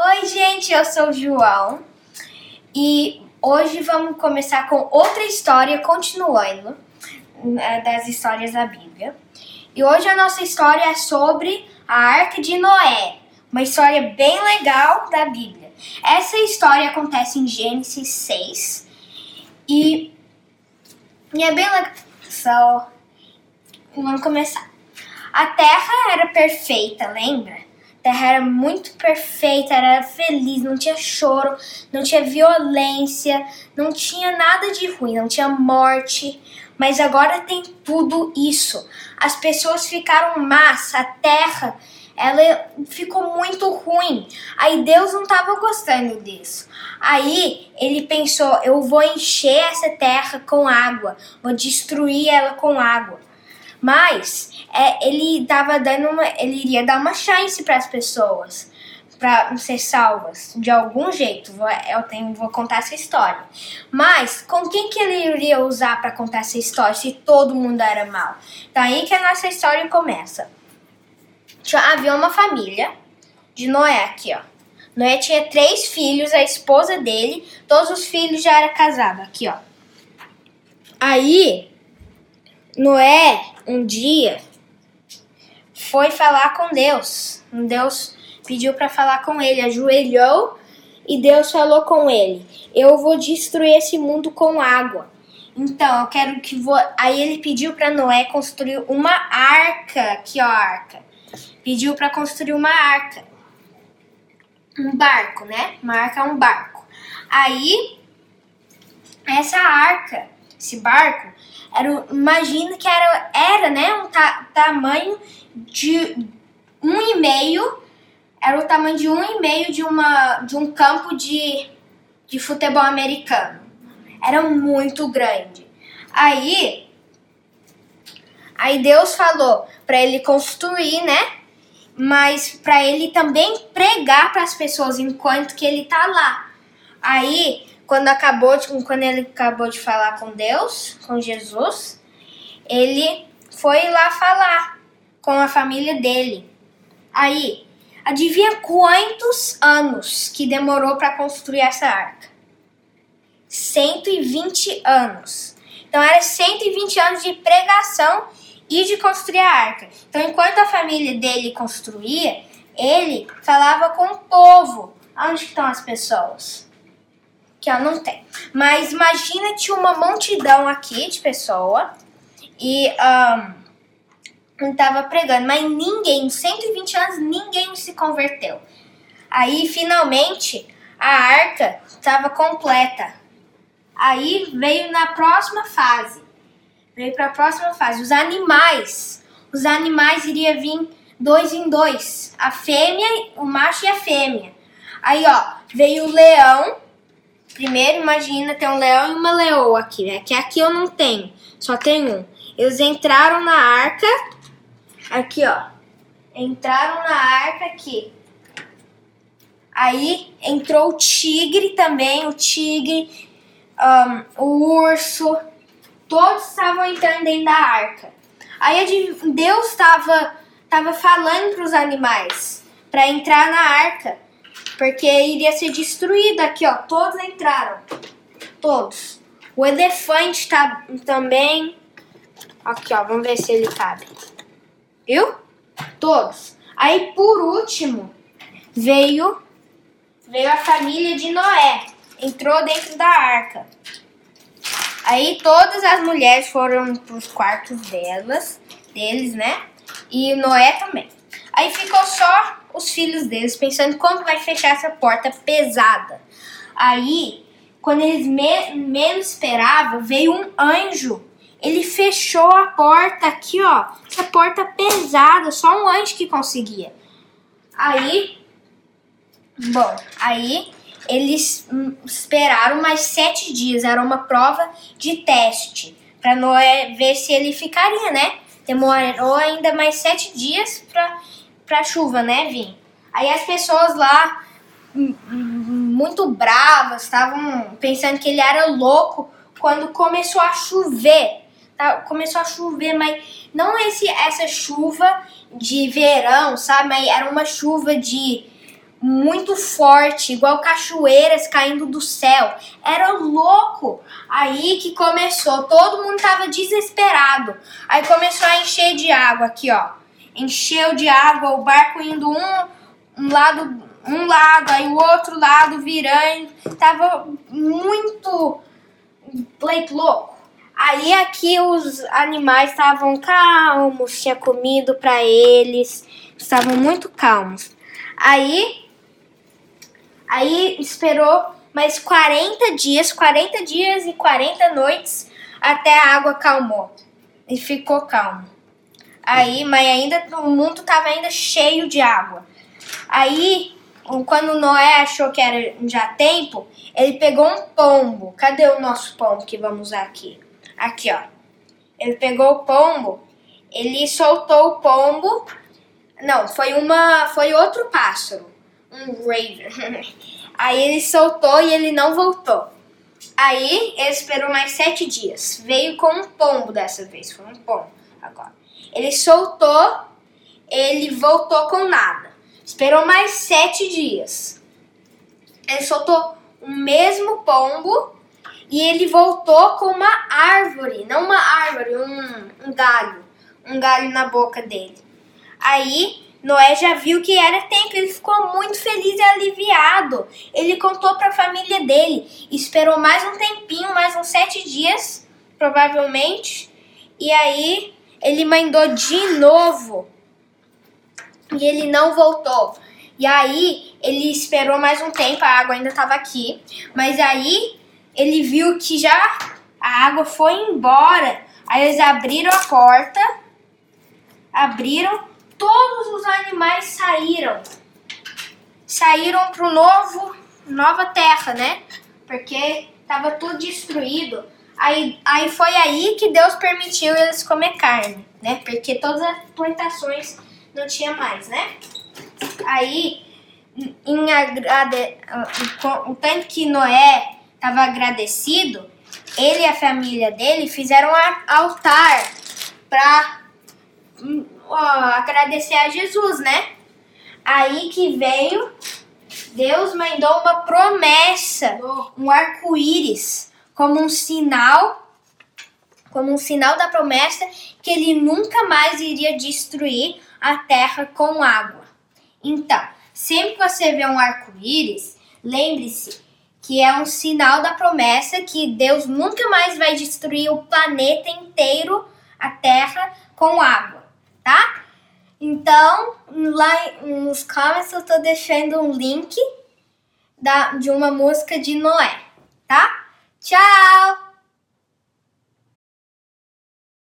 Oi, gente, eu sou o João e hoje vamos começar com outra história, continuando né, das histórias da Bíblia. E hoje a nossa história é sobre a Arca de Noé, uma história bem legal da Bíblia. Essa história acontece em Gênesis 6 e, e é bem legal. Vamos começar. A terra era perfeita, lembra? Terra era muito perfeita, era feliz, não tinha choro, não tinha violência, não tinha nada de ruim, não tinha morte. Mas agora tem tudo isso. As pessoas ficaram massa, a terra ela ficou muito ruim. Aí Deus não estava gostando disso. Aí ele pensou: eu vou encher essa terra com água, vou destruir ela com água. Mas é, ele tava dando uma, ele iria dar uma chance para as pessoas para ser salvas de algum jeito. Vou, eu tenho, vou contar essa história. Mas com quem que ele iria usar para contar essa história se todo mundo era mal? Então aí que a nossa história começa. Havia uma família de Noé aqui, ó. Noé tinha três filhos, a esposa dele, todos os filhos já eram casados, aqui, ó. Aí, Noé, um dia, foi falar com Deus. Deus pediu para falar com ele, ajoelhou e Deus falou com ele: Eu vou destruir esse mundo com água. Então, eu quero que vou. Aí ele pediu para Noé construir uma arca, aqui ó, arca. Pediu para construir uma arca. Um barco, né? Uma arca é um barco. Aí essa arca, esse barco, era, imagina que era, era né, um ta tamanho de um e meio, era o tamanho de um e meio de, uma, de um campo de, de futebol americano. Era muito grande. Aí, aí Deus falou para ele construir, né? Mas para ele também pregar para as pessoas enquanto que ele tá lá. Aí quando acabou de, quando ele acabou de falar com Deus, com Jesus, ele foi lá falar com a família dele. Aí, adivinha quantos anos que demorou para construir essa arca? 120 anos. Então era 120 anos de pregação e de construir a arca. Então, enquanto a família dele construía, ele falava com o povo. Onde estão as pessoas? Que ela não tem. Mas imagina tinha uma multidão aqui de pessoa e um, tava pregando, mas ninguém, em 120 anos, ninguém se converteu. Aí finalmente a arca estava completa. Aí veio na próxima fase. Veio para a próxima fase. Os animais. Os animais iriam vir dois em dois. A fêmea, o macho e a fêmea. Aí, ó, veio o leão Primeiro, imagina ter um leão e uma leoa aqui, né? Que aqui eu não tenho, só tem um. Eles entraram na arca, aqui ó, entraram na arca aqui. Aí entrou o tigre também, o tigre, um, o urso, todos estavam entrando dentro da arca. Aí Deus estava tava falando para os animais para entrar na arca. Porque iria ser destruído aqui, ó. Todos entraram. Todos. O elefante tá também. Aqui, ó. Vamos ver se ele cabe. Viu? Todos. Aí, por último, veio veio a família de Noé. Entrou dentro da arca. Aí todas as mulheres foram pros quartos delas, deles, né? E Noé também. Aí ficou só os filhos deles, pensando como vai fechar essa porta pesada. Aí, quando eles me menos esperavam, veio um anjo. Ele fechou a porta aqui, ó. Essa porta pesada, só um anjo que conseguia. Aí, bom, aí eles esperaram mais sete dias. Era uma prova de teste para Noé ver se ele ficaria, né? Demorou ainda mais sete dias para pra chuva, né, vir. Aí as pessoas lá, muito bravas, estavam pensando que ele era louco quando começou a chover. Tá? Começou a chover, mas não esse, essa chuva de verão, sabe? Mas era uma chuva de muito forte, igual cachoeiras caindo do céu. Era louco. Aí que começou, todo mundo tava desesperado. Aí começou a encher de água aqui, ó. Encheu de água, o barco indo um, um lado, um lado, aí o outro lado virando. Tava muito like, louco. Aí aqui os animais estavam calmos, tinha comido para eles, estavam muito calmos. Aí Aí esperou mais 40 dias, 40 dias e 40 noites até a água calmou e ficou calmo. Aí, mas ainda o mundo estava ainda cheio de água. Aí, quando Noé achou que era já tempo, ele pegou um pombo. Cadê o nosso pombo que vamos usar aqui? Aqui, ó. Ele pegou o pombo, ele soltou o pombo. Não, foi uma, foi outro pássaro um raven. Aí ele soltou e ele não voltou. Aí ele esperou mais sete dias. Veio com um pombo dessa vez. Foi um pombo agora. Ele soltou, ele voltou com nada. Esperou mais sete dias. Ele soltou o mesmo pombo e ele voltou com uma árvore, não uma árvore, um, um galho, um galho na boca dele. Aí Noé já viu que era tempo, ele ficou muito feliz e aliviado. Ele contou para a família dele, esperou mais um tempinho, mais uns sete dias, provavelmente, e aí ele mandou de novo e ele não voltou. E aí ele esperou mais um tempo, a água ainda estava aqui, mas aí ele viu que já a água foi embora. Aí eles abriram a porta, abriram todos os animais saíram. Saíram para o novo, nova terra, né? Porque estava tudo destruído. Aí, aí foi aí que Deus permitiu eles comer carne, né? Porque todas as plantações não tinha mais, né? Aí, em agrade... o tanto que Noé estava agradecido, ele e a família dele fizeram um altar para ó, agradecer a Jesus, né? Aí que veio, Deus mandou uma promessa, um arco-íris, como um sinal, como um sinal da promessa que ele nunca mais iria destruir a terra com água. Então, sempre que você vê um arco-íris, lembre-se que é um sinal da promessa que Deus nunca mais vai destruir o planeta inteiro, a terra, com água tá? Então, lá nos comments eu tô deixando um link da, de uma música de Noé, tá? Tchau!